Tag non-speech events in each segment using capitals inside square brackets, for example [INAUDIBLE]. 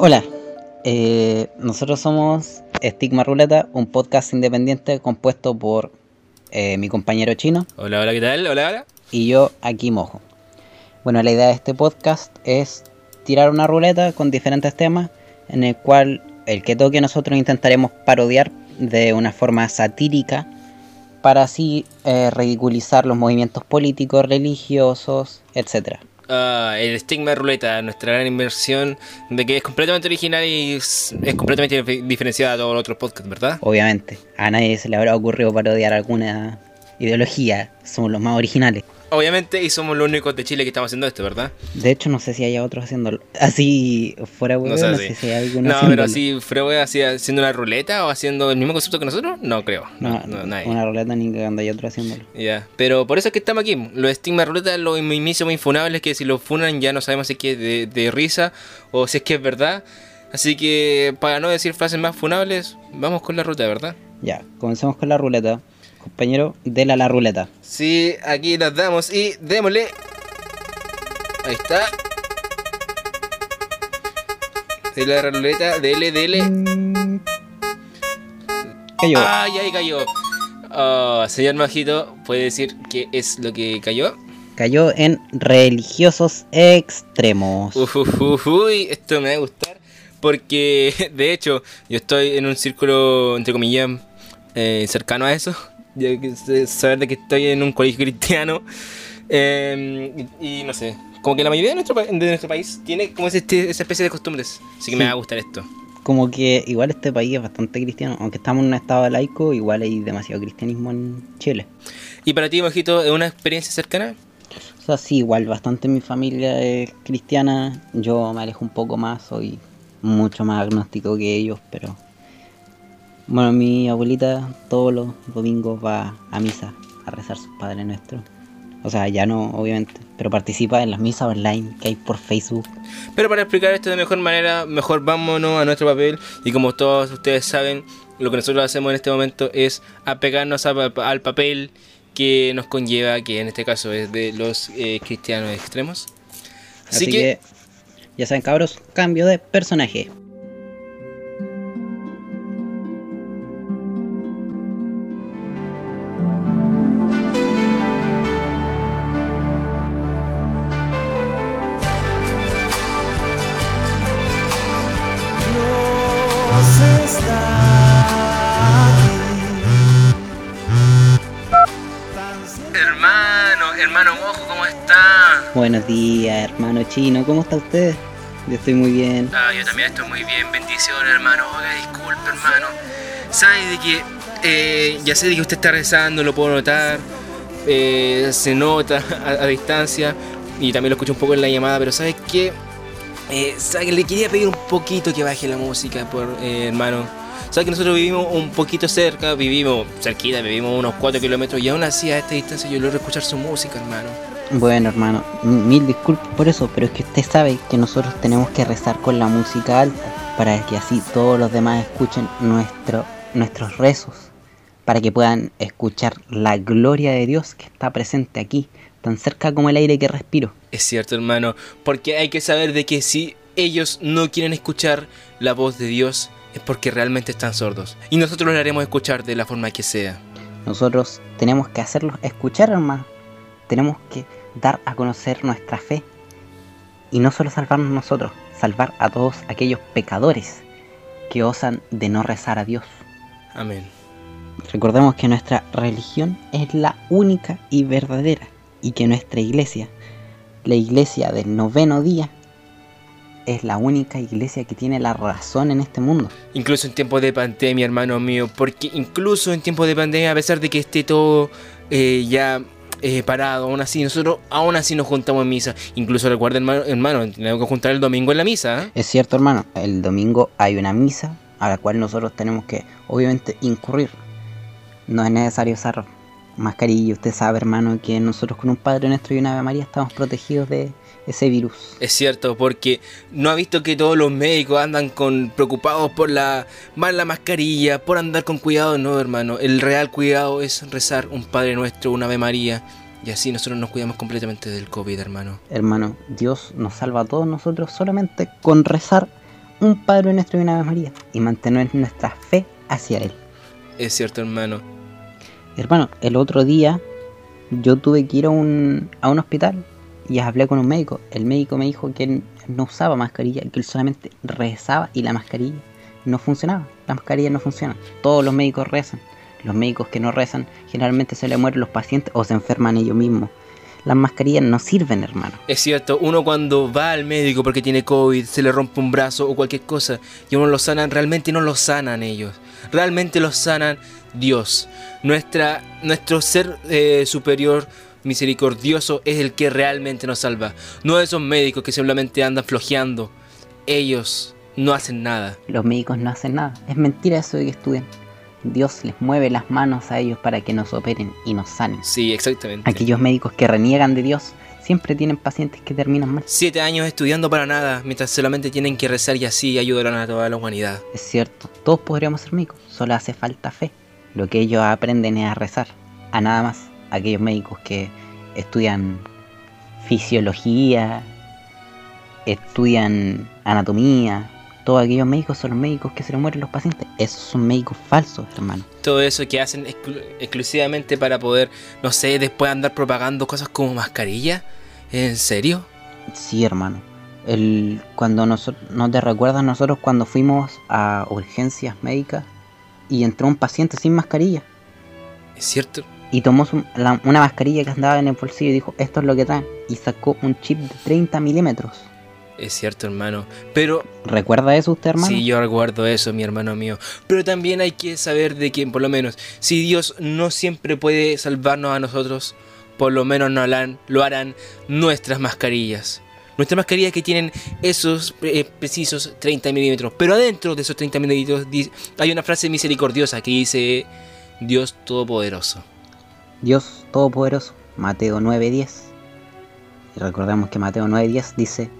Hola, eh, nosotros somos Stigma Ruleta, un podcast independiente compuesto por eh, mi compañero chino Hola, hola, ¿qué tal? Hola, hola. y yo aquí mojo. Bueno, la idea de este podcast es tirar una ruleta con diferentes temas en el cual el que toque nosotros intentaremos parodiar de una forma satírica para así eh, ridiculizar los movimientos políticos, religiosos, etcétera. Ah, el Stigma Ruleta, nuestra gran inversión de que es completamente original y es, es completamente dif- diferenciada a todos los otros podcasts, ¿verdad? Obviamente, a nadie se le habrá ocurrido parodiar alguna ideología, somos los más originales. Obviamente, y somos los únicos de Chile que estamos haciendo esto, ¿verdad? De hecho, no sé si hay otros haciéndolo. Así, fuera huevo, No no, sé, sé sí. si hay alguno No, haciéndolo. pero así, así haciendo una ruleta o haciendo el mismo concepto que nosotros, no creo. No, No, no, nadie. una ruleta ni que anda y otro haciéndolo. Ya, pero por eso es que estamos aquí. Los Stigma Ruleta, los mismísimos infunables que si los funan ya no sabemos si es que es de, de risa o si es que es verdad. Así que para no decir frases más funables, vamos con la ruta, ¿verdad? Ya, comencemos con la ruleta. Compañero, dela la ruleta. Sí, aquí las damos y démosle. Ahí está. De la ruleta, dele, dele. Cayó. Ay, ahí cayó. Ah, señor Majito, ¿puede decir qué es lo que cayó? Cayó en religiosos extremos. Uf, uf, uf, uy, esto me va a gustar. Porque, [LAUGHS] de hecho, yo estoy en un círculo, entre comillas, eh, cercano a eso. Saber de que estoy en un colegio [LAUGHS] cristiano. Eh, y, y no sé, como que la mayoría de nuestro, de nuestro país tiene como ese- esa especie de costumbres. Así que me va a gustar esto. Como que igual este país es bastante cristiano. Aunque estamos en un estado laico, igual hay demasiado cristianismo en Chile. ¿Y para ti, Majito, es una experiencia cercana? O sea, sí, igual bastante mi familia es cristiana. Yo me alejo un poco más, soy mucho más agnóstico que ellos, pero... Bueno, mi abuelita todos los domingos va a misa a rezar sus Padres Nuestros. O sea, ya no, obviamente, pero participa en las misas online que hay por Facebook. Pero para explicar esto de mejor manera, mejor vámonos a nuestro papel. Y como todos ustedes saben, lo que nosotros hacemos en este momento es apegarnos a al papel que nos conlleva, que en este caso es de los eh, cristianos extremos. Así, que... ya saben, cabros, cambio de personaje. ¿Cómo está usted? Yo estoy muy bien. Ah, yo también estoy muy bien, bendiciones hermano. Oiga, disculpe hermano. ¿Sabe de que eh, ya sé de que usted está rezando, lo puedo notar, eh, se nota a, distancia y también lo escucho un poco en la llamada, pero ¿sabes qué? Eh, ¿sabe que le quería pedir un poquito que baje la música, por eh, hermano? ¿Sabes que nosotros vivimos un poquito cerca, vivimos cerquita, vivimos unos 4 kilómetros y aún así a esta distancia yo logro escuchar su música, hermano? Bueno, hermano, mil disculpas por eso, pero es que usted sabe que nosotros tenemos que rezar con la música alta para que así todos los demás escuchen nuestro, nuestros rezos, para que puedan escuchar la gloria de Dios que está presente aquí, tan cerca como el aire que respiro. Es cierto, hermano, porque hay que saber de que si ellos no quieren escuchar la voz de Dios es porque realmente están sordos. Y nosotros lo haremos escuchar de la forma que sea. Nosotros tenemos que hacerlos escuchar, hermano. Tenemos que dar a conocer nuestra fe. Y no solo salvarnos nosotros, salvar a todos aquellos pecadores que osan de no rezar a Dios. Amén. Recordemos que nuestra religión es la única y verdadera y que nuestra iglesia, la iglesia del noveno día, es la única iglesia que tiene la razón en este mundo. Incluso en tiempos de pandemia, hermano mío, porque incluso en tiempos de pandemia, a pesar de que esté todo eh, ya eh, parado, aún así, nosotros aún así nos juntamos en misa. Incluso recuerda, hermano, hermano tenemos que juntar el domingo en la misa. ¿eh? Es cierto, hermano, el domingo hay una misa a la cual nosotros tenemos que, obviamente, incurrir. No es necesario usar mascarilla. Usted sabe, hermano, que nosotros con un Padre Nuestro y una Ave María estamos protegidos de ese virus. Es cierto, porque no ha visto que todos los médicos andan con preocupados por la más la mascarilla, por andar con cuidado, no, hermano. El real cuidado es rezar un Padre Nuestro, una Ave María, y así nosotros nos cuidamos completamente del COVID, hermano. Hermano, Dios nos salva a todos nosotros solamente con rezar un Padre Nuestro y una Ave María y mantener nuestra fe hacia Él. Es cierto, hermano. Hermano, el otro día yo tuve que ir a un, a un hospital y hablé con un médico. El médico me dijo que él no usaba mascarilla, que él solamente rezaba y la mascarilla no funcionaba. Las mascarillas no funcionan. Todos los médicos rezan. Los médicos que no rezan generalmente se le mueren los pacientes o se enferman ellos mismos. Las mascarillas no sirven, hermano. Es cierto, uno cuando va al médico porque tiene COVID, se le rompe un brazo o cualquier cosa y uno lo sanan, realmente no lo sanan ellos. Realmente lo sanan Dios. Nuestra, nuestro ser eh, superior misericordioso es el que realmente nos salva. No esos médicos que simplemente andan flojeando. Ellos no hacen nada. Los médicos no hacen nada. Es mentira eso de que estudian. Dios les mueve las manos a ellos para que nos operen y nos sanen. Sí, exactamente. Aquellos médicos que reniegan de Dios siempre tienen pacientes que terminan mal. Siete años estudiando para nada, mientras solamente tienen que rezar y así ayudarán a toda la humanidad. Es cierto, todos podríamos ser médicos, solo hace falta fe. Lo que ellos aprenden es a rezar, a nada más. Aquellos médicos que estudian fisiología, estudian anatomía, todos aquellos médicos son los médicos que se les mueren los pacientes. Esos son médicos falsos, hermano. Todo eso que hacen exclu- exclusivamente para poder, no sé, después andar propagando cosas como mascarilla. ¿En serio? Sí, hermano. El, cuando noso- no te recuerdas nosotros cuando fuimos a urgencias médicas y entró un paciente sin mascarilla ¿Es cierto? y tomó su- la- una mascarilla que andaba en el bolsillo y dijo esto es lo que traen y sacó un chip de 30 milímetros. Es cierto, hermano. Pero ¿Recuerda eso usted, hermano? Sí, yo recuerdo eso, mi hermano mío. Pero también hay que saber de que, por lo menos, si Dios no siempre puede salvarnos a nosotros, por lo menos no harán- lo harán nuestras mascarillas. Nuestras mascarillas que tienen esos eh, precisos 30 milímetros. Pero adentro de esos 30 milímetros hay una frase misericordiosa que dice Dios Todopoderoso. Dios Todopoderoso, Mateo 9:10. Y recordemos que Mateo 9:10 dice,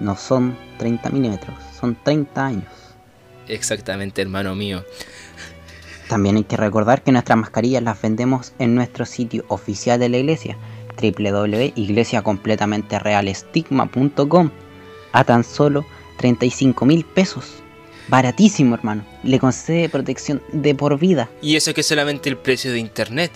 no son 30 milímetros, son 30 años. Exactamente, hermano mío. También hay que recordar que nuestras mascarillas las vendemos en nuestro sitio oficial de la iglesia, www.iglesiacompletamenterealestigma.com a tan solo 35 mil pesos. Baratísimo, hermano. Le concede protección de por vida. Y eso que es solamente el precio de internet.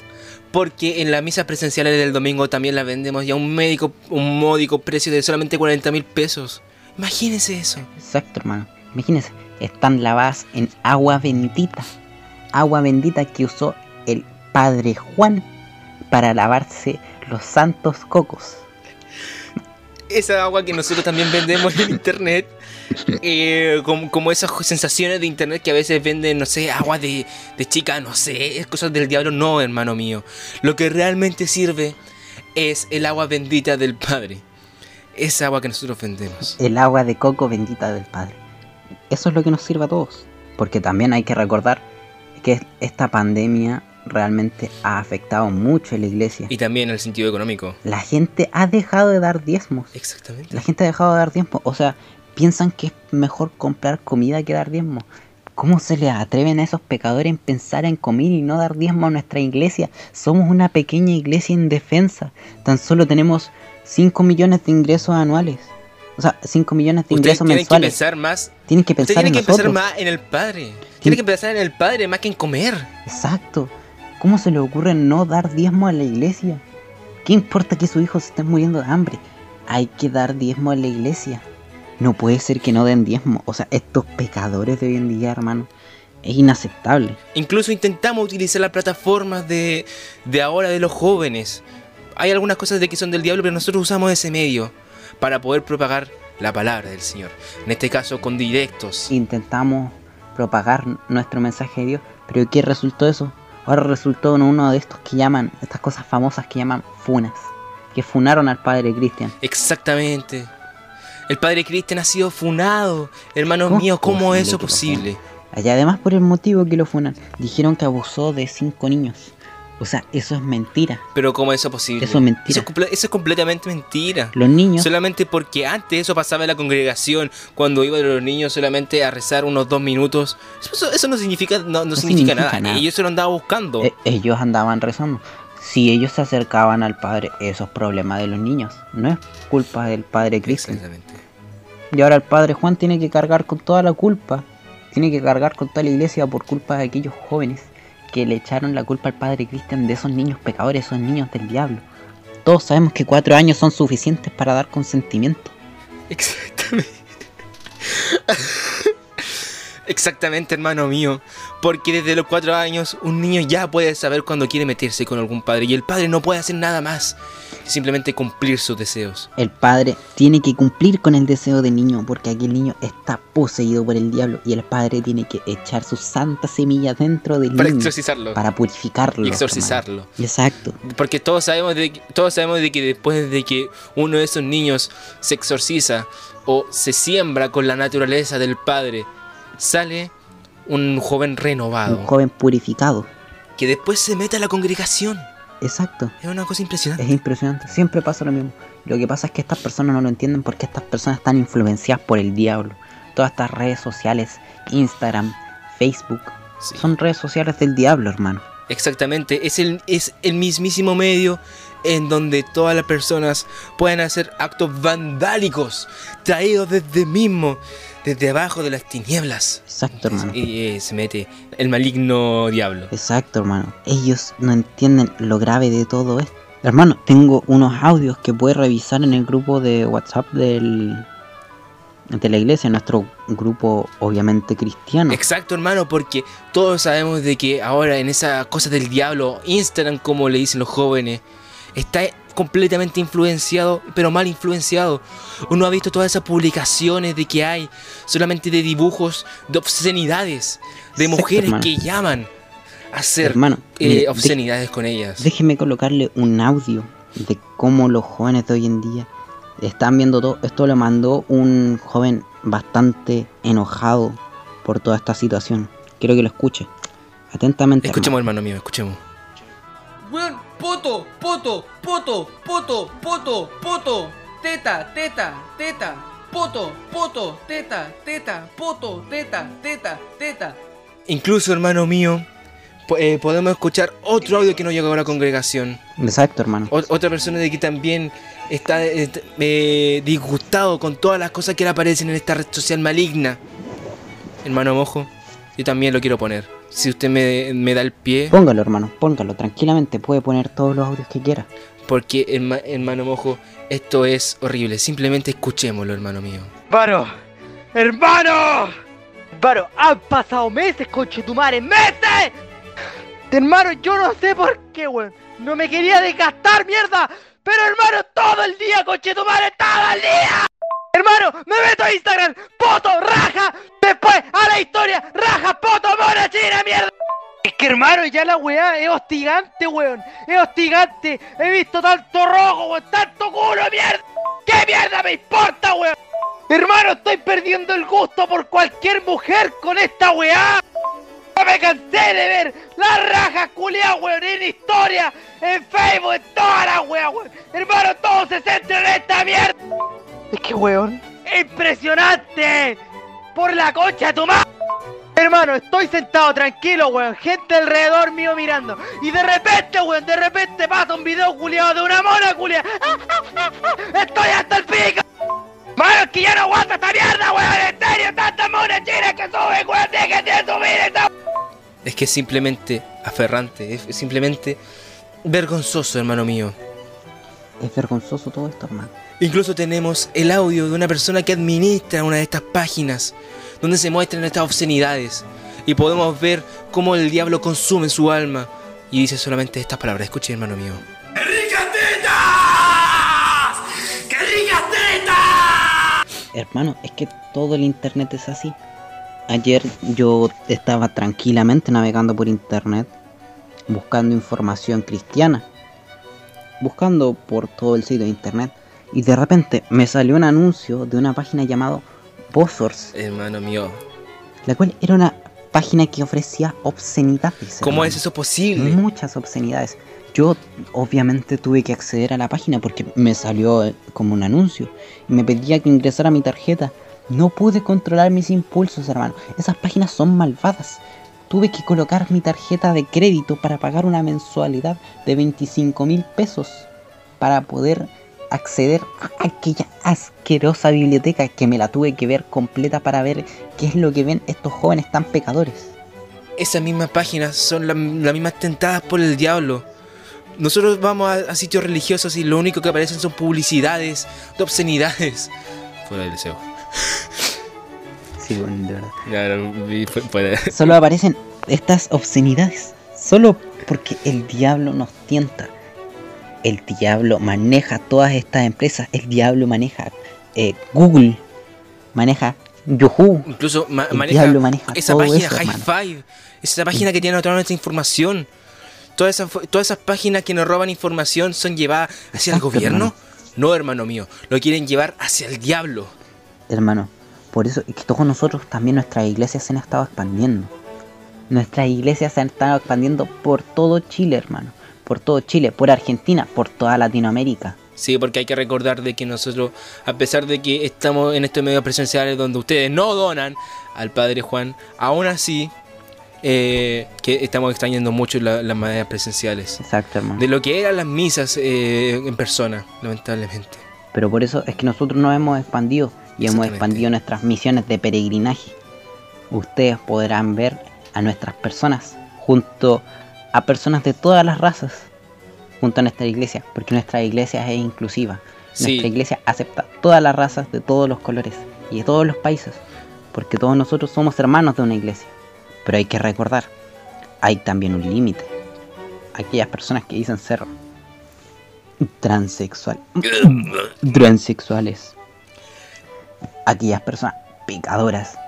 Porque en las misas presenciales del domingo también la vendemos ya a un médico, un módico precio de solamente 40 mil pesos. Imagínense eso. Exacto, hermano. Imagínense, están lavadas en agua bendita. Agua bendita que usó el Padre Juan para lavarse los santos cocos. Esa agua que nosotros también vendemos en internet. [LAUGHS] eh, como, como esas sensaciones de internet que a veces venden, no sé, agua de, de chica, no sé, es cosas del diablo. No, hermano mío. Lo que realmente sirve es el agua bendita del Padre. Esa agua que nosotros vendemos. el agua de coco bendita del Padre. Eso es lo que nos sirve a todos. Porque también hay que recordar que esta pandemia realmente ha afectado mucho a la iglesia. Y también el sentido económico. La gente ha dejado de dar diezmos. Exactamente. La gente ha dejado de dar diezmos. O sea, piensan que es mejor comprar comida que dar diezmos. ¿Cómo se les atreven a esos pecadores en pensar en comer y no dar diezmo a nuestra iglesia? Somos una pequeña iglesia indefensa. Tan solo tenemos 5 millones de ingresos anuales. O sea, 5 millones de Ustedes ingresos tienen que mensuales. pensar más. Tienen que pensar tienen en que pensar más en el Padre. Tienen que pensar en el Padre más que en comer. Exacto. ¿Cómo se le ocurre no dar diezmo a la iglesia? ¿Qué importa que sus hijos se estén muriendo de hambre? Hay que dar diezmo a la iglesia. No puede ser que no den diezmo. O sea, estos pecadores de hoy en día, hermano, es inaceptable. Incluso intentamos utilizar las plataformas de, de ahora de los jóvenes. Hay algunas cosas de que son del diablo, pero nosotros usamos ese medio para poder propagar la palabra del Señor. En este caso con directos. Intentamos propagar nuestro mensaje de Dios, pero ¿qué resultó eso? Ahora resultó en uno de estos que llaman, estas cosas famosas que llaman funas, que funaron al padre Cristian. Exactamente. El padre Cristian ha sido funado. Hermanos ¿Cómo míos, ¿cómo es es eso posible además por el motivo que lo funan, dijeron que abusó de cinco niños. O sea, eso es mentira. Pero ¿cómo es eso posible? Eso es mentira. Eso es, eso es completamente mentira. Los niños, Solamente porque antes eso pasaba en la congregación, cuando iban los niños solamente a rezar unos dos minutos. Eso, eso no significa, no, no significa, significa nada. nada. Ellos se lo andaban buscando. eh, ellos andaban rezando. Si ellos se acercaban al padre, eso es problema de los niños. No es culpa del padre Cristian. Exactamente. Y ahora el padre Juan tiene que cargar con toda la culpa. Tiene que cargar con toda la iglesia por culpa de aquellos jóvenes que le echaron la culpa al padre Cristian de esos niños pecadores, esos niños del diablo. Todos sabemos que cuatro años son suficientes para dar consentimiento. Exactamente. Exactamente, hermano mío. Porque desde los cuatro años un niño ya puede saber cuando quiere meterse con algún padre. Y el padre no puede hacer nada más. Simplemente cumplir sus deseos. El padre tiene que cumplir con el deseo del niño porque aquel niño está poseído por el diablo y el padre tiene que echar sus santas semillas dentro del Para niño exorcizarlo. para purificarlo. Y exorcizarlo. hermano. Exacto. Porque todos sabemos de, todos sabemos de que después de que uno de esos niños se exorciza o se siembra con la naturaleza del padre, sale un joven renovado. Un joven purificado. que después se mete a la congregación. Exacto. Es una cosa impresionante. Es impresionante. Siempre pasa lo mismo. Lo que pasa es que estas personas no lo entienden porque estas personas están influenciadas por el diablo. Todas estas redes sociales, Instagram, Facebook, Sí. son redes sociales del diablo, hermano. Exactamente, es el, es el mismísimo medio en donde todas las personas pueden hacer actos vandálicos, traídos desde mismo, desde abajo de las tinieblas. Exacto, hermano. Y eh, se mete el maligno diablo. Exacto, hermano. Ellos no entienden lo grave de todo esto. Hermano, tengo unos audios que puedes revisar en el grupo de WhatsApp del de la iglesia, nuestro grupo obviamente cristiano. Exacto, hermano, porque todos sabemos de que ahora en esa cosa del diablo, Instagram, como le dicen los jóvenes, está completamente influenciado, pero mal influenciado. Uno ha visto todas esas publicaciones de que hay solamente de dibujos, de obscenidades, de Exacto, mujeres hermano. que llaman a hacer Hermano, eh, obscenidades con ellas. Déjeme colocarle un audio de cómo los jóvenes de hoy en día están viendo todo. Esto lo mandó un joven bastante enojado por toda esta situación. Quiero que lo escuche. Atentamente. Escuchemos, hermano. hermano mío, escuchemos. Poto, poto, poto, poto, poto, poto, teta, teta, teta, poto, poto, teta, teta, poto, teta, teta, teta. Incluso, hermano mío, eh, podemos escuchar otro audio que nos llegó a la congregación. Exacto, hermano. O- otra persona de que también está eh, eh, disgustado con todas las cosas que le aparecen en esta red social maligna. Hermano Mojo, yo también lo quiero poner. Si usted me, me da el pie, Póngalo, hermano. Póngalo. Tranquilamente. Puede poner todos los audios que quiera. porque herma- hermano Mojo, esto es horrible. Simplemente escuchémoslo, hermano mío. Hermano, hermano, hermano, han pasado meses, conche tu madre, meses. Hermano, yo no sé por qué, weón. No me quería desgastar, mierda. Pero hermano, todo el día, conche tu madre, todo el día. Hermano, me meto a Instagram, poto, raja. Después a la historia, raja, poto, mona china, mierda. Es que hermano, ya la weá es hostigante, weón. Es hostigante. He visto tanto rojo, weón, tanto culo, mierda. ¿Qué mierda me importa, weón? Hermano, estoy perdiendo el gusto por cualquier mujer con esta weá. Ya me cansé de ver las rajas culiadas, weón, en historia, en Facebook, en todas las weas, weón. Hermano, todo se centra en esta mierda. Es que, weón, impresionante. Por la concha de tu madre. Hermano, estoy sentado tranquilo, weón. Gente alrededor mío mirando. Y de repente, weón, de repente pasa un video culiado de una mona culiada. Estoy hasta el pico. Mano, es que ya no aguanta esta mierda, weón. En serio, tantas monas chinas que suben, weón. Dejen de subir esta. Es que es simplemente aferrante, es simplemente vergonzoso, hermano mío. Es vergonzoso todo esto, hermano. Incluso tenemos el audio de una persona que administra una de estas páginas donde se muestran estas obscenidades y podemos ver cómo el diablo consume su alma y dice solamente estas palabras. Escuche, hermano mío. Hermano, es que todo el internet es así. Ayer yo estaba tranquilamente navegando por internet, buscando información cristiana, buscando por todo el sitio de internet, y de repente me salió un anuncio de una página llamada Bozors, Hermano mío, la cual era una página que ofrecía obscenidades. ¿cómo hermano. es eso posible? Muchas obscenidades. Yo obviamente tuve que acceder a la página porque me salió eh, como un anuncio y me pedía que ingresara mi tarjeta. No pude controlar mis impulsos, hermano. Esas páginas son malvadas. Tuve que colocar mi tarjeta de crédito para pagar una mensualidad de 25 mil pesos para poder acceder a aquella asquerosa biblioteca que me la tuve que ver completa para ver qué es lo que ven estos jóvenes tan pecadores. Esas mismas páginas son la- las mismas tentadas por el diablo. Nosotros vamos a, a sitios religiosos y lo único que aparecen son publicidades de obscenidades. Fuera del deseo. [LAUGHS] Sí, bueno, de verdad. Y fue-. [LAUGHS] Solo aparecen estas obscenidades. Solo porque el diablo nos tienta. El diablo maneja todas estas empresas. El diablo maneja eh, Google. Maneja Yahoo. Incluso ma- El maneja, diablo maneja esa todo página. Five. Esa página que tiene toda nuestra información. Todas esas, fu- todas esas páginas que nos roban información son llevadas hacia el gobierno. hermano. No, hermano mío. Lo quieren llevar hacia el diablo. Hermano, por eso es que todos nosotros también nuestras iglesias se han estado expandiendo. Nuestras iglesias se han estado expandiendo por todo Chile, hermano. Por todo Chile, por Argentina, por toda Latinoamérica. Sí, porque hay que recordar de que nosotros, a pesar de que estamos en estos medios presenciales donde ustedes no donan al Padre Juan, aún así eh, que estamos extrañando mucho la- las maneras presenciales. Exacto, hermano. De lo que eran las misas eh, en persona, lamentablemente. Pero por eso es que nosotros nos hemos expandido y hemos expandido nuestras misiones de peregrinaje. Ustedes podrán ver a nuestras personas junto a personas de todas las razas junto a nuestra iglesia, porque nuestra iglesia es inclusiva. Sí. Nuestra iglesia acepta todas las razas de todos los colores y de todos los países, porque todos nosotros somos hermanos de una iglesia. Pero hay que recordar, hay también un límite. Aquellas personas que dicen ser transexual, [CLEARS THROAT] transexuales, aquellas personas pecadoras.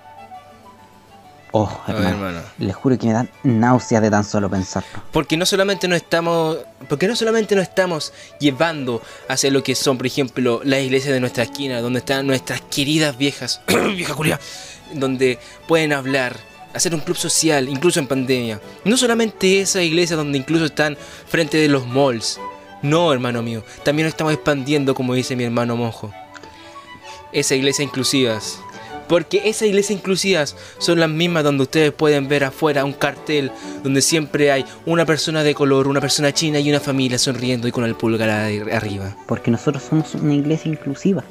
Oh, hermano, les juro que me dan náuseas de tan solo pensarlo. Porque no solamente no estamos, porque no solamente no estamos llevando hacia lo que son, por ejemplo, las iglesias de nuestra esquina, donde están nuestras queridas viejas, [COUGHS] vieja culia, donde pueden hablar, hacer un club social, incluso en pandemia. No solamente esa iglesia donde incluso están frente de los malls. No, hermano mío, también estamos expandiendo, como dice mi hermano monjo. Esa iglesia inclusivas. Porque esas iglesias inclusivas son las mismas donde ustedes pueden ver afuera un cartel donde siempre hay una persona de color, una persona china y una familia sonriendo y con el pulgar arriba. Porque nosotros somos una iglesia inclusiva.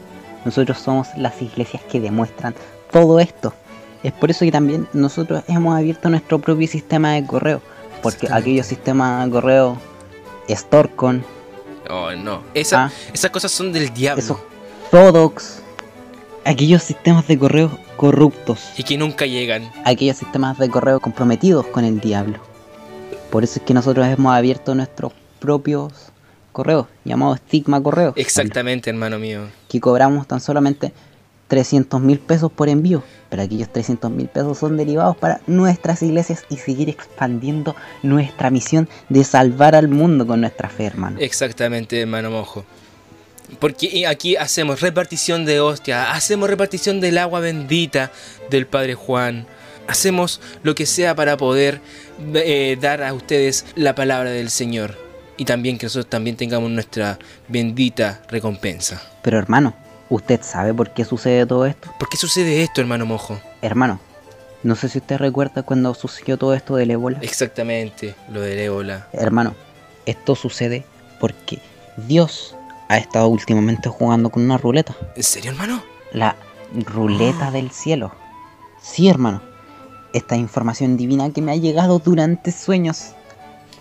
Nosotros somos las iglesias que demuestran todo esto. Es por eso que también nosotros hemos abierto nuestro propio sistema de correo. Porque aquellos sistemas de correo, Storcon, Oh, no. Esa- Ah. Esas cosas son del diablo. esos Todox, aquellos sistemas de correo corruptos, Y que nunca llegan. aquellos sistemas de correo comprometidos con el diablo. Por eso es que nosotros hemos abierto nuestros propios correos, llamados Stigma Correo. Exactamente, hermano mío. que cobramos tan solamente 300 mil pesos por envío, pero aquellos 300 mil pesos son derivados para nuestras iglesias y seguir expandiendo nuestra misión de salvar al mundo con nuestra fe, hermano. Exactamente, hermano mojo. Porque aquí hacemos repartición de hostia, hacemos repartición del agua bendita del Padre Juan. Hacemos lo que sea para poder eh, dar a ustedes la palabra del Señor. Y también que nosotros también tengamos nuestra bendita recompensa. Pero hermano, ¿usted sabe por qué sucede todo esto? ¿Por qué sucede esto, hermano mojo? Hermano, no sé si usted recuerda cuando sucedió todo esto del ébola. Exactamente, lo del ébola. Hermano, esto sucede porque Dios ha estado últimamente jugando con una ruleta. ¿En serio, hermano? La ruleta del cielo. Sí, hermano. Esta información divina que me ha llegado durante sueños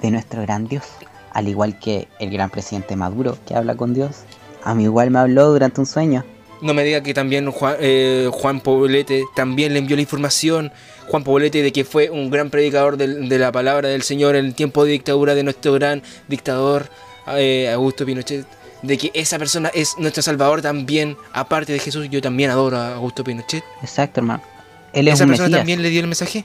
de nuestro gran Dios. Al igual que el gran presidente Maduro que habla con Dios. A mí igual me habló durante un sueño. No me diga que también Juan, eh, Juan Poblete también le envió la información. Juan Poblete de que fue un gran predicador del- de, la palabra del Señor en el tiempo de dictadura de nuestro gran dictador eh, Augusto Pinochet. De que esa persona es nuestro salvador también. Aparte de Jesús, yo también adoro a Augusto Pinochet. Exacto, hermano. Él es ¿Esa un persona Mesías. también le dio el mensaje?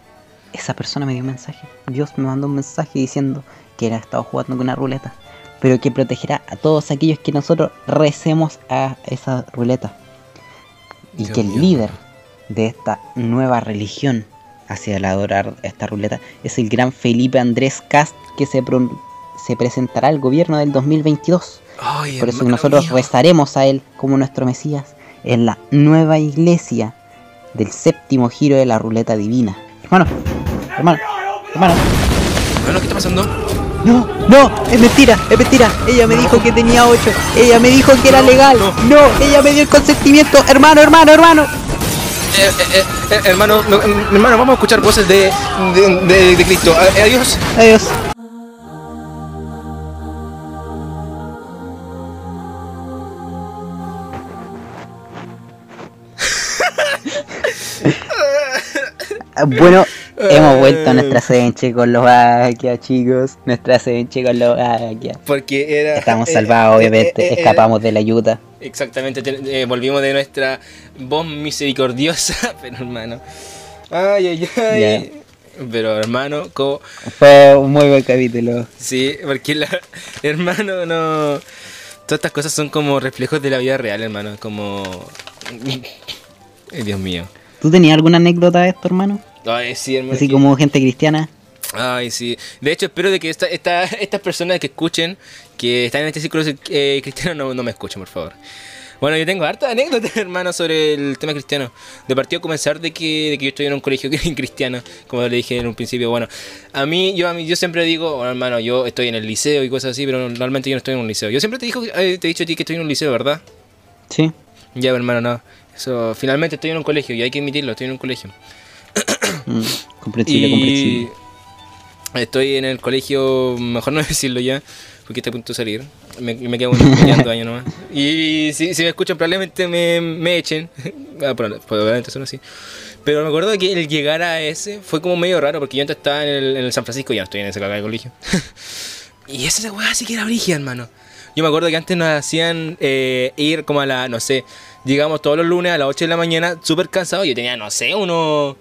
Esa persona me dio un mensaje. Dios me mandó un mensaje diciendo que él ha estado jugando con una ruleta. Pero que protegerá a todos aquellos que nosotros recemos a esa ruleta. Y Dios que el líder de esta nueva religión hacia el adorar esta ruleta es el gran Felipe Andrés Cast que se, pro- se presentará al gobierno del 2022. Ay, Por eso nosotros rezaremos a él como nuestro Mesías en la nueva iglesia del séptimo giro de la ruleta divina. Hermano, hermano, hermano. Hermano, ¿qué está pasando? No, no, es mentira, es mentira. Ella me dijo que tenía 8. Ella me dijo que era legal. No, ella me dio el consentimiento. Hermano, hermano, hermano. Eh, eh, eh, hermano, no, eh, hermano, vamos a escuchar voces de, de, de- de Cristo. Adiós. Adiós. Bueno, hemos vuelto a nuestra sede en Checoslovaquia, chicos. Nuestra sede en Checoslovaquia. Porque era. Estamos eh, salvados, eh, obviamente. eh, eh, Escapamos de la ayuda. Exactamente, te- eh, volvimos de nuestra voz misericordiosa, [LAUGHS] pero hermano. Ay, ay, ay. Pero hermano, como. Fue un muy buen capítulo. Sí, porque la. Hermano, no. Todas estas cosas son como reflejos de la vida real, hermano. Como. [LAUGHS] Ay, Dios mío. ¿Tú tenías alguna anécdota de esto, hermano? Ay, sí, hermano. Así que- como gente cristiana. Ay, sí. De hecho, espero de que esta, esta- [LAUGHS] estas personas que escuchen, que están en este círculo eh, cristiano, no, no me escuchen, por favor. Bueno, yo tengo hartas anécdotas, [LAUGHS] hermano, sobre el tema cristiano. De partido comenzar de que, de que yo estoy en un colegio [LAUGHS] cristiano, como le dije en un principio. Bueno, a mí, yo, a mí, yo siempre digo, bueno, hermano, yo estoy en el liceo y cosas así, pero normalmente yo no estoy en un liceo. Yo siempre te, dijo, eh, te he dicho a ti que estoy en un liceo, ¿verdad? Sí. Ya, hermano, no. Eso, finalmente estoy en un colegio y hay que admitirlo, estoy en un colegio. Mm, comprensible, Y comprensible. estoy en el colegio, mejor no [LAUGHS] decirlo ya, porque estoy a punto de salir. Me, me quedo un años nomás. Y si, si me escuchan, probablemente me, me echen. [LAUGHS] Ah, proba- probablemente son así. Pero me acuerdo que el llegar a ese fue como medio raro, porque yo antes estaba en el, en el San Francisco, ya no estoy en ese de colegio. [LAUGHS] y esa weá sí que era brígida, hermano. Yo me acuerdo que antes nos hacían eh, ir como a la, no sé, llegamos todos los lunes a las 8 de la mañana, súper cansado. Yo tenía, no sé, unos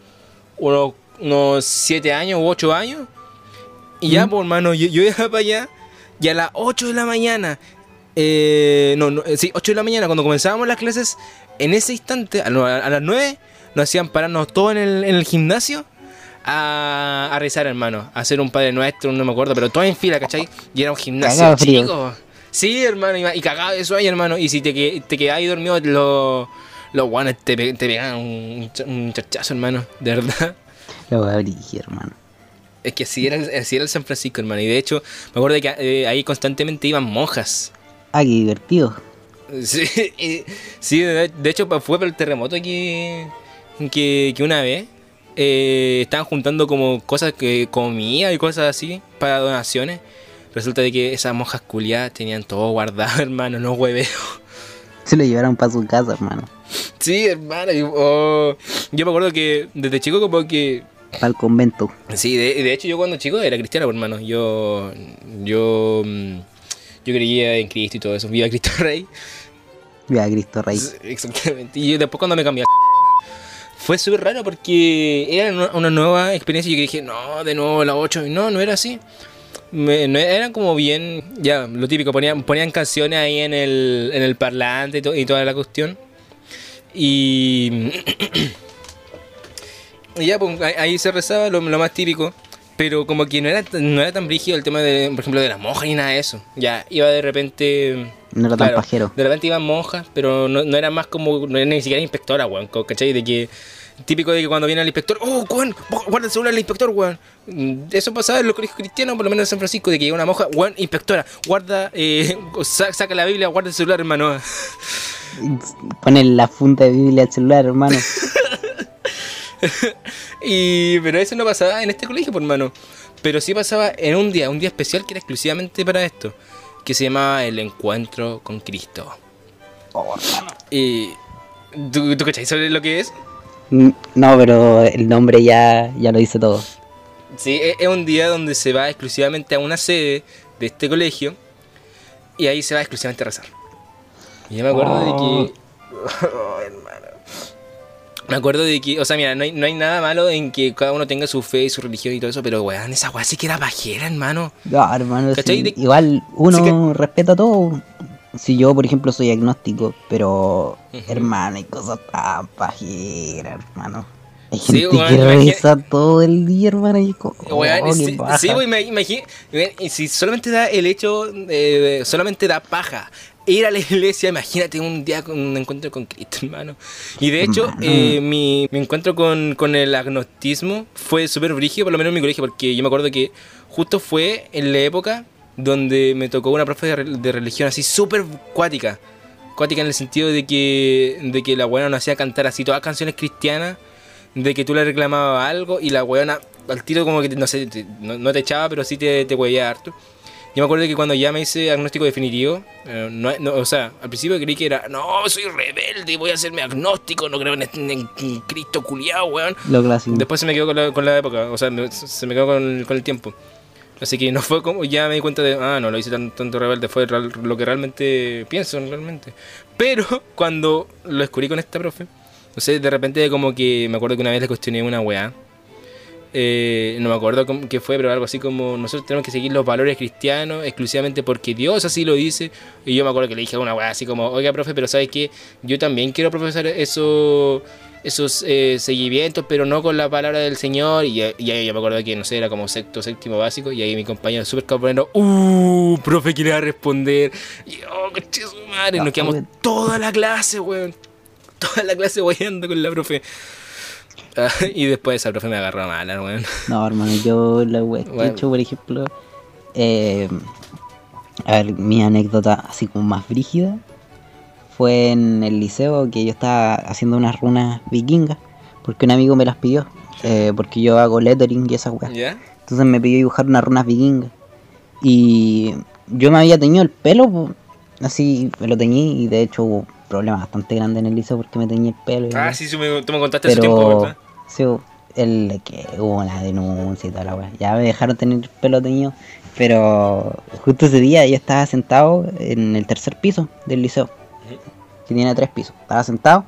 unos, unos 7 años u 8 años. Y ya, pues, hermano, yo, yo [LAUGHS] iba para allá y a las 8 de la mañana, eh, no, no, eh, sí, 8 de la mañana, cuando comenzábamos las clases, en ese instante, a, no, a- a las 9, nos hacían pararnos todos en el, en el gimnasio a, a rezar, hermano, a hacer un Padre Nuestro, no me acuerdo, pero todos en fila, ¿cachai? Y era un gimnasio chico. Sí, hermano, y, cagado de sueño, hermano. Y si te, te ahí dormido, los, los guanes te, te pegaban un, un chachazo, hermano, de verdad. Lo voy a hermano. Es que así era, el- así era el San Francisco, hermano. Y de hecho, me acuerdo que eh, ahí constantemente iban monjas. Ah, qué divertido. Sí, [LAUGHS] y- sí de, de hecho fue por el terremoto que, que, que una vez eh, estaban juntando como cosas que comía y cosas así para donaciones. Resulta de que esas monjas culiadas tenían todo guardado, [LAUGHS] hermano, no hueveo. Se lo llevaron para su casa, hermano. Sí, hermano. y- oh, yo me acuerdo que desde chico como que Para el convento. Sí, de, de hecho yo cuando chico era cristiano, hermano. Yo, yo, mm, yo creía en Cristo y todo eso. Viva Cristo Rey. Viva Cristo Rey. Exactamente. Y después cuando me cambié [LAUGHS] fue súper raro porque era una, una nueva experiencia y yo dije, no, de nuevo la 8. Y no, no era así. Me- no, eran como bien, ya, lo típico, ponían, ponían canciones ahí en el, en el parlante y, to- y toda la cuestión. Y, [CLEARS THROAT] y ya, pues ahí- se rezaba lo, lo más típico. Pero como que no era, tan- no era tan brígido el tema de, por ejemplo, de las monjas ni nada de eso. Ya, iba de repente... No era tan Claro, pajero. De repente iban monjas, pero no, no era más como. No era ni siquiera inspectora, weón. ¿Cachai? De que. Típico de que cuando viene el inspector, oh, weón, guarda el celular del inspector, weón. Mm, Eso pasaba en los colegios cristianos, por lo menos en San Francisco, de que llega una monja, weón, inspectora, guarda, eh, [LAUGHS] sa- saca la Biblia, guarda el celular, hermano. [LAUGHS] Ponen la funda de Biblia al celular, hermano. [LAUGHS] Y, pero eso no pasaba en este colegio, por hermano. Pero sí pasaba en un día, un día especial que era exclusivamente para esto, que se llamaba el encuentro con Cristo. Y. ¿Tú, tú cachai sobre lo que es? Mm, No, pero el nombre ya, ya lo dice todo. Sí, e- es un día donde se va exclusivamente a una sede de este colegio y ahí se va exclusivamente a rezar. Y yo me acuerdo de que. Oh, [LAUGHS] hermano. Me acuerdo de que, o sea, mira, no hay, no hay nada malo en que cada uno tenga su fe y su religión y todo eso, pero weón, esa weá sí que era pajera, hermano. No, hermano, sí, De- igual uno Sí que- respeta todo. Si yo, por ejemplo, soy agnóstico, pero hermano, hay cosas tan pajeras, hermano. Hay Sí, gente weón, que imagina- reza todo el día, hermano. Y como, oh, Weón, qué sí, sí, weón, imagina, y si solamente da el hecho, eh, solamente da paja. Ir a la [LAUGHS] iglesia, imagínate un día con un encuentro con Cristo, hermano. Y de hecho, eh, mi, mi encuentro con, con el agnosticismo fue súper brígido, por lo menos en mi colegio, porque yo me acuerdo que justo fue en la época donde me tocó una profe de, de religión así súper cuática. Cuática en el sentido de que, de que la buena nos hacía cantar así todas canciones cristianas de que tú le reclamabas algo y la weona al tiro como que, no sé, te- no, no te echaba, pero sí te, te harto. Yo me acuerdo que cuando ya me hice agnóstico definitivo, eh, no, no, o sea, al principio creí que era, no, soy rebelde, voy a hacerme agnóstico, no creo en, este- en- en Cristo culiado, weón. Lo clásico. Después se me quedó con la, con la época, o sea, me- se me quedó con, con el tiempo. Así que no fue como, ya me di cuenta de, ah, no lo hice tan, tanto rebelde, fue lo que realmente pienso, realmente. Pero [LAUGHS] cuando lo descubrí con esta profe, no sé, de repente como que me acuerdo que una vez le cuestioné una weá. Eh, no me acuerdo qué fue, pero algo así como nosotros tenemos que seguir los valores cristianos exclusivamente porque Dios así lo dice. Y yo me acuerdo que le dije a una weá así como, oiga, profe, pero ¿sabes qué? Yo también quiero profesar eso, esos eh, seguimientos, pero no con la palabra del Señor. Y, y ahí yo me acuerdo que, no sé, era como sexto, séptimo básico. Y ahí mi compañero súper caponero, uh, profe, quiere a responder. Y oh, coche su madre, nos No, quedamos toda la clase, weón. Toda la clase guayando con la profe. Ah, y después esa profe me agarró a mala, weón. No, hermano, yo la wea que he Bueno. hecho, por ejemplo, eh, a ver, mi anécdota así como más brígida fue en el liceo que yo estaba haciendo unas runas vikingas porque un amigo me las pidió, eh, porque yo hago lettering y esas weas. Entonces me pidió dibujar unas runas vikingas y yo me había teñido el pelo, así me lo teñí y de hecho hubo problemas bastante grandes en el liceo porque me teñí el pelo. y la Ah, sí, sí, me, tú me contaste hace tiempo, Pero ¿verdad? sí, el que hubo una denuncia y toda la wea. Ya me dejaron tener el pelo teñido. Pero justo ese día yo estaba sentado en el tercer piso del liceo. Que tiene tres pisos. Estaba sentado.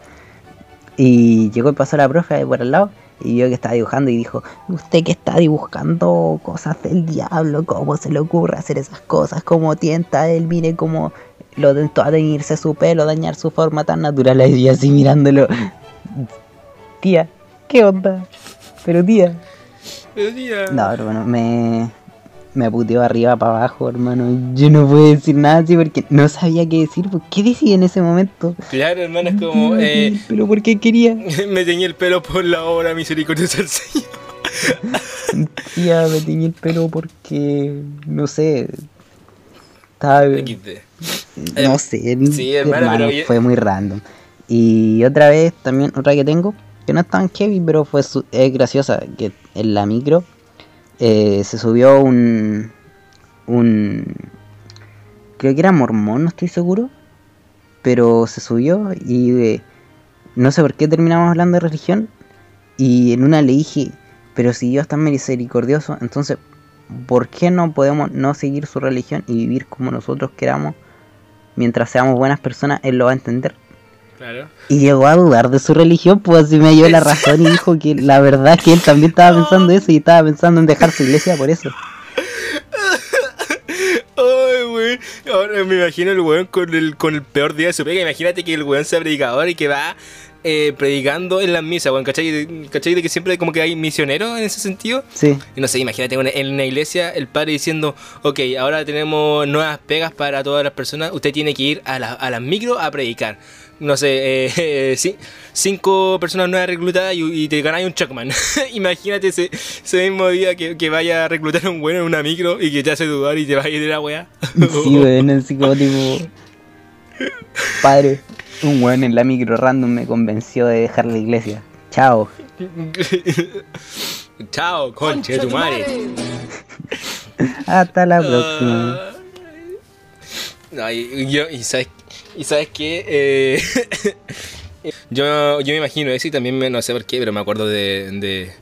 Y llegó y pasó la profe ahí por al lado. Y vio que estaba dibujando y dijo, usted que está dibujando cosas del diablo, ¿cómo se le ocurre hacer esas cosas? ¿Cómo tienta él? Mire cómo lo tentó a teñirse su pelo, dañar su forma tan natural. Y así mirándolo. Tía, ¿qué onda? Pero tía. Pero tía. No, hermano, me, me puteó arriba para abajo, hermano. Yo no puedo decir nada así porque no sabía qué decir. pues, ¿Qué decía en ese momento? Claro, hermano, es como, eh, Pero porque quería. [LAUGHS] me teñí el pelo por la obra misericordiosa del Señor. Tía, me teñí el pelo porque. No sé. Estaba. XD. No sé. sí, hermano, pero yo- fue muy random. Y otra vez, también, otra que tengo, que no es tan heavy, pero fue su- es graciosa, que en la micro eh, se subió un. un. creo que era mormón, no estoy seguro. Pero se subió y eh, no sé por qué terminamos hablando de religión. Y en una le dije, pero si Dios es tan misericordioso, entonces, ¿por qué no podemos no seguir su religión y vivir como nosotros queramos? Mientras seamos buenas personas, Él lo va a entender. Claro. Y llegó a dudar de su religión, pues así me dio la razón y dijo que la verdad es que él también estaba [LAUGHS] pensando eso y estaba pensando en dejar su iglesia por eso. [LAUGHS] Ay, weón. Ahora me imagino el weón con el, con el peor día de su pega. Imagínate que el weón sea predicador y que va eh, predicando en las misas, weón. ¿Cachai? ¿Cachai? De que siempre como que hay misioneros en ese sentido. Sí, Y no sé, imagínate una- en una iglesia el padre diciendo, ok, ahora tenemos nuevas pegas para todas las personas, usted tiene que ir a, la- a las micro a predicar. No sé, eh, eh, [LAUGHS] sí, cinco personas nuevas reclutadas y, y te ganáis un Chuckman. [LAUGHS] imagínate ese, ese mismo día que, que vaya a reclutar a un bueno en una micro y que te hace dudar y te va a ir de la weá. sí, [LAUGHS] weón, así como tipo... Padre, un weón en la micro random me convenció de dejar la iglesia. Chao. Chao, conche de tu madre. Hasta la próxima. Ah. No, y, y yo, y sabes, y sabes qué, Eh, [LAUGHS] yo, yo me imagino eso y también me, no sé por qué, pero me acuerdo de, de,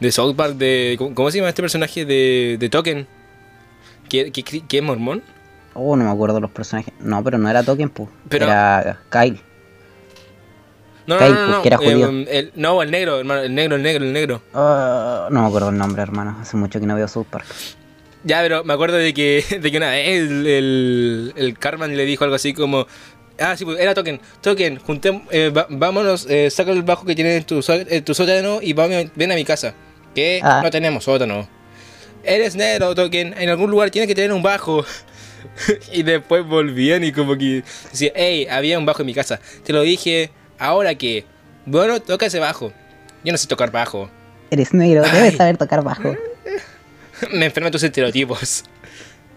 de South Park, de, ¿cómo, cómo se llama este personaje de, de Token? ¿Que, que, que es mormón? Oh, no me acuerdo los personajes. No, pero no era Token, pues. Era Kyle. No, Kyle, no, no, no, que era eh, judío. el, no, el negro, hermano, el negro, el negro, el negro. Ah, no me acuerdo el nombre, hermano. Hace mucho que no veo South Park. Ya, pero me acuerdo de que, [LAUGHS] de que una vez el, el, el Carman le dijo algo así como, Ah, sí, pues era token. Token, juntemos, eh, va- vámonos, eh, saca el bajo que tienes en tu, en tu sótano y vamos, ven a mi casa. Que Ah. no tenemos sótano. Eres negro, token. En algún lugar tienes que tener un bajo. [LAUGHS] y después volvían y como que decía, hey, había un bajo en mi casa. Te lo dije, ahora que. Bueno, toca ese bajo. Yo no sé tocar bajo. Eres negro, Ay. debes saber tocar bajo. [LAUGHS] Me enferman tus estereotipos.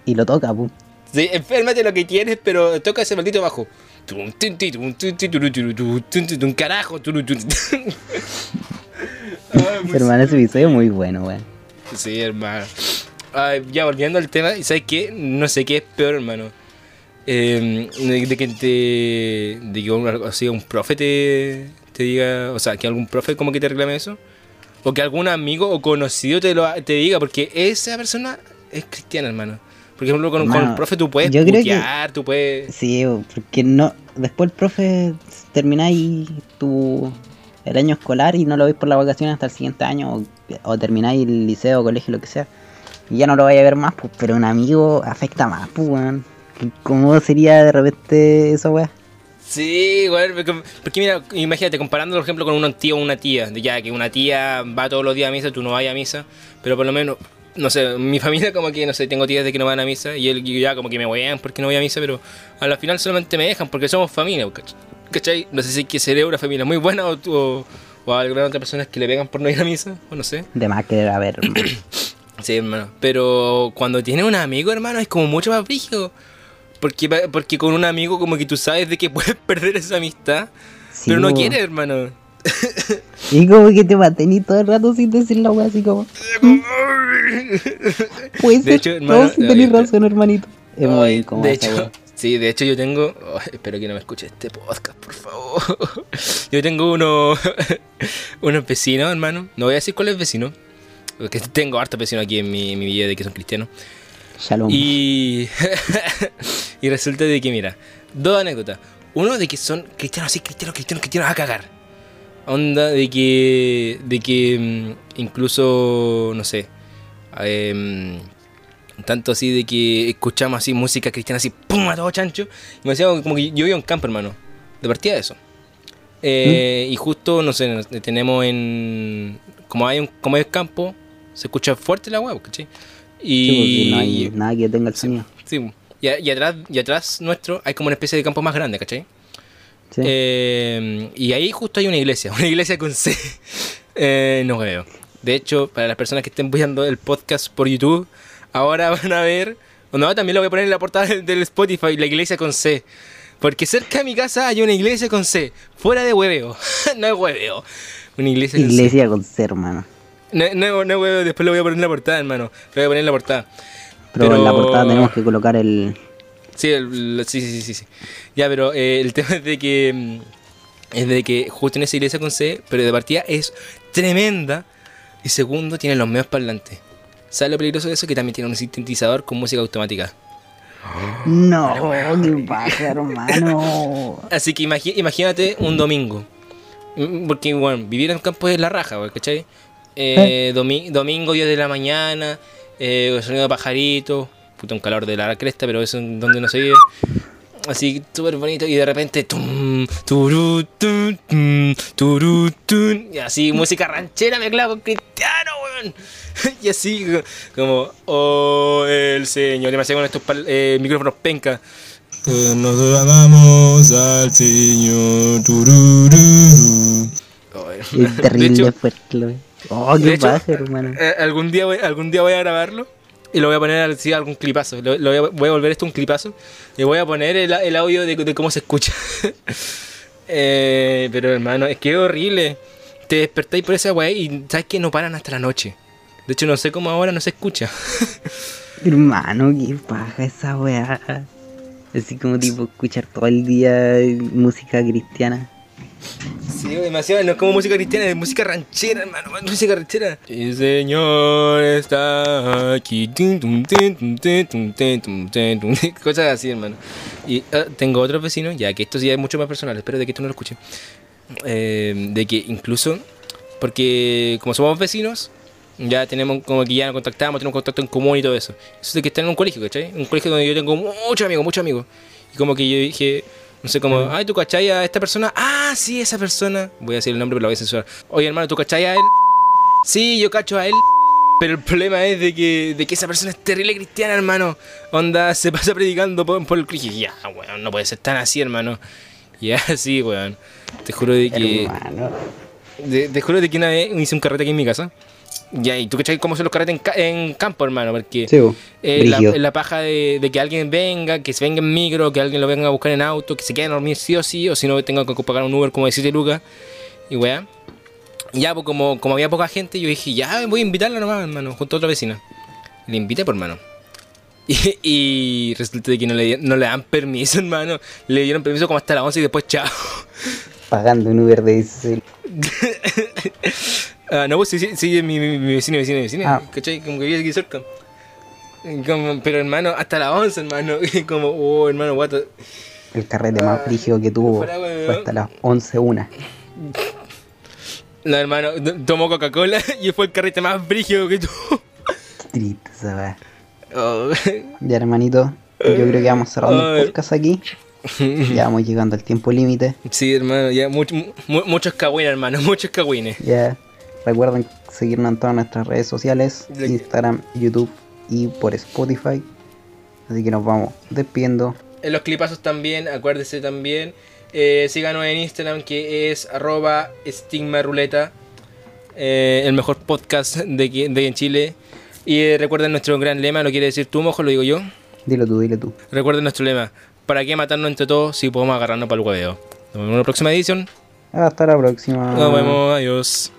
Y lo toca, pu. Sí, enférmate lo que tienes, pero toca ese maldito bajo. Un carajo. hermano, ese episodio es muy bueno, weón. Sí, hermano. Ya volviendo al tema, y ¿sabes qué? No sé qué es peor, hermano. De, que te. De que un, profe te, te, diga. O sea, que algún profe como que te reclame eso. O que algún amigo o conocido te, lo, te diga, porque esa persona es cristiana, hermano. Por ejemplo, con, con el profe tú puedes yo creo que- putear, tú puedes. Sí, porque no. Después el profe termináis tu el año escolar y no lo veis por la vacación hasta el siguiente año, o, o termináis el liceo, colegio, lo que sea. Y ya no lo vais a ver más, pues, pero un amigo afecta más, pues, weón. ¿Cómo sería de repente esa weá? Sí, güey, porque, porque mira, imagínate, comparando por ejemplo con un tío o una tía, de ya que una tía va todos los días a misa, tú no vas a misa, pero por lo menos, no sé, mi familia como que, no sé, tengo tías de que no van a misa y él ya como que me huean porque no voy a misa, pero a la final solamente me dejan porque somos familia, ¿cach- ¿cachai? No sé si es que seré una familia muy buena o, o, o algunas otras personas que le pegan por no ir a misa, o no sé. De más que a ver. [COUGHS] Sí, hermano. Pero cuando tienes un amigo, hermano, es como mucho más brígido. Porque, porque con un amigo como que tú sabes de que [LAUGHS] puedes perder esa amistad. Sí, pero no po. quieres, hermano. [LAUGHS] Y como que te mantení todo el rato sin decir la weá, así como. [LAUGHS] Puede De ser, hecho, hermano, tenés de- razón, hermanito. Es muy incómodo de hecho, sí, de hecho yo tengo... ay, espero que no me escuche este podcast, por favor. [LAUGHS] Yo tengo uno, [LAUGHS] unos vecinos, hermano. No voy a decir cuáles vecinos. Porque tengo hartos vecinos aquí en mi, en mi vida de que son cristianos. Shalom. Y, y resulta de que, mira, dos anécdotas. Uno de que son cristianos, sí, cristianos, cristianos, cristianos a cagar. Onda de que, de que mm, incluso, no sé, em, tanto así de que escuchamos así música cristiana, así, pum, a todo chancho. Y me decía como que yo vivo en campo, hermano. De partida de eso. Eh, Y justo, no sé, nos- tenemos en... Como hay un como hay campo, se escucha fuerte la hueá, ¿cachai? Y, Sí, no hay nada que tenga el sonido. Sí, y, a- y atrás, y atrás nuestro hay como una especie de campo más grande, ¿cachai? Sí. Eh, y ahí justo hay una iglesia, [LAUGHS] una iglesia con C. Eh, no veo. De hecho, para las personas que estén viendo el podcast por YouTube, ahora [LAUGHS] van a ver, no, también lo voy a poner en la portada del, Spotify, la iglesia con C. Porque cerca de mi casa hay una iglesia con C, fuera de hueveo. [LAUGHS] no es hueveo. Una iglesia con C. Iglesia con C, hermano. No, no, no es hueveo, después lo voy a poner en la portada, hermano. Lo voy a poner en la portada. Pero, en la portada tenemos que colocar el. Sí, el- sí, sí, sí, sí. Ya, pero eh, el [LAUGHS] tema es de que. mm, Es de que justo en esa iglesia con C, pero de partida es tremenda. Y segundo, tiene los medios parlantes. ¿Sabes lo peligroso de eso? Que también tiene un sintetizador con música automática. No, qué paja, hermano. Así que imagínate un domingo. Mm, Porque, bueno, vivir en el campo es la raja, ¿cachai? Eh, domi- domingo, 10 de la mañana, eh, sonido de pajaritos, puta un calor de la cresta, pero eso es donde no se vive. Así, súper bonito, y de repente, tum, turu, tum, tum, turu, tum, y así, música ranchera mezclada con cristiano, weón. [LAUGHS] Y así, como, oh, el Señor, y me hacía con estos eh, micrófonos penca. Nos amamos al Señor. tururú. Oh, Es de terrible hecho, fuerte, lo- Oh, de qué paja, hermano. eh, algún, día voy, algún día voy a grabarlo y lo voy a poner así algún clipazo. Lo, voy, a, voy a volver esto un clipazo y voy a poner el, el audio de, cómo se escucha. [LAUGHS] Eh, pero hermano, es que es horrible. Te despertáis por esa weá y sabes que no paran hasta la noche. De hecho, no sé cómo ahora no se escucha. [LAUGHS] Hermano, qué paja esa weá. Así como tipo escuchar todo el día música cristiana. Sí, demasiado, no es como música cristiana, es música ranchera, hermano, música ranchera. El Señor está aquí. Cosas así, hermano. Y uh, tengo otros vecinos, ya que esto sí es mucho más personal, espero de que esto no lo escuchen. Eh, de que incluso, porque como somos vecinos, ya tenemos, como que ya nos contactamos, tenemos contacto en común y todo eso. Eso de que está en un colegio, ¿cachai? Un colegio donde yo tengo muchos amigos, muchos amigos. Y como que yo dije no sé, como, ay, ¿tú cachai a esta persona? Ah, sí, esa persona. Voy a decir el nombre, pero lo voy a censurar. Oye, hermano, ¿tú cachai a él? Sí, yo cacho a él. Pero el problema es de que, de que esa persona es terrible cristiana, hermano. Onda, se pasa predicando por, por el. Y Ya, weón, no puede ser tan así, hermano. Ya, sí, weón. Te juro de que. Hermano. de- te juro de que una vez hice un carrete aquí en mi casa. Ya, y tú cachai cómo son los carretes en, ca- en campo, hermano. Porque Sí, eh, la, la paja de, de que alguien venga, que se venga en micro, que alguien lo venga a buscar en auto, que se quede a dormir sí o sí, o si no tengo que pagar un Uber como de 7 lucas. Y weá. Ya, pues como, como había poca gente, yo dije, ya voy a invitarla nomás, hermano, junto a otra vecina. Le invité, por hermano. [LAUGHS] Y, y resulta de que no le, di- no le dan permiso, [LAUGHS] hermano. Le dieron permiso como hasta las 11 y después chao. Pagando un Uber de 16. [LAUGHS] Ah, no, pues sí, sí, sí, mi, mi, mi vecino, vecino, vecino. Ah. ¿Cachai? Como que vive aquí cerca. Como- pero hermano, hasta las 11, hermano. [LAUGHS] como, oh, hermano, guato. El carrete más brígido que tuvo Fuera, fue hasta las 11 una. No, hermano, tomó Coca-Cola [LAUGHS] y fue el carrete más brígido que tuvo. Qué triste. Oh. Ya, hermanito, yo creo que vamos cerrando Ay. el podcast aquí. [LAUGHS] Ya vamos llegando al tiempo límite. Sí, hermano, ya mucho, mu- muchos cagüines, hermano, muchos cagüines. Ya recuerden seguirnos en todas nuestras redes sociales, Instagram, YouTube y por Spotify. Así que nos vamos despidiendo. En los clipazos también, acuérdese también. Eh, síganos en Instagram que es arroba estigmaruleta. eh, el mejor podcast de, aquí- de en Chile. Y eh, recuerden nuestro gran lema, lo quiere decir tú, mojo, lo digo yo. Dilo tú, dile tú. Recuerden nuestro lema. ¿Para qué matarnos entre todos si podemos agarrarnos para el hueveo? Nos vemos en la próxima edición. Hasta la próxima. Nos vemos, adiós.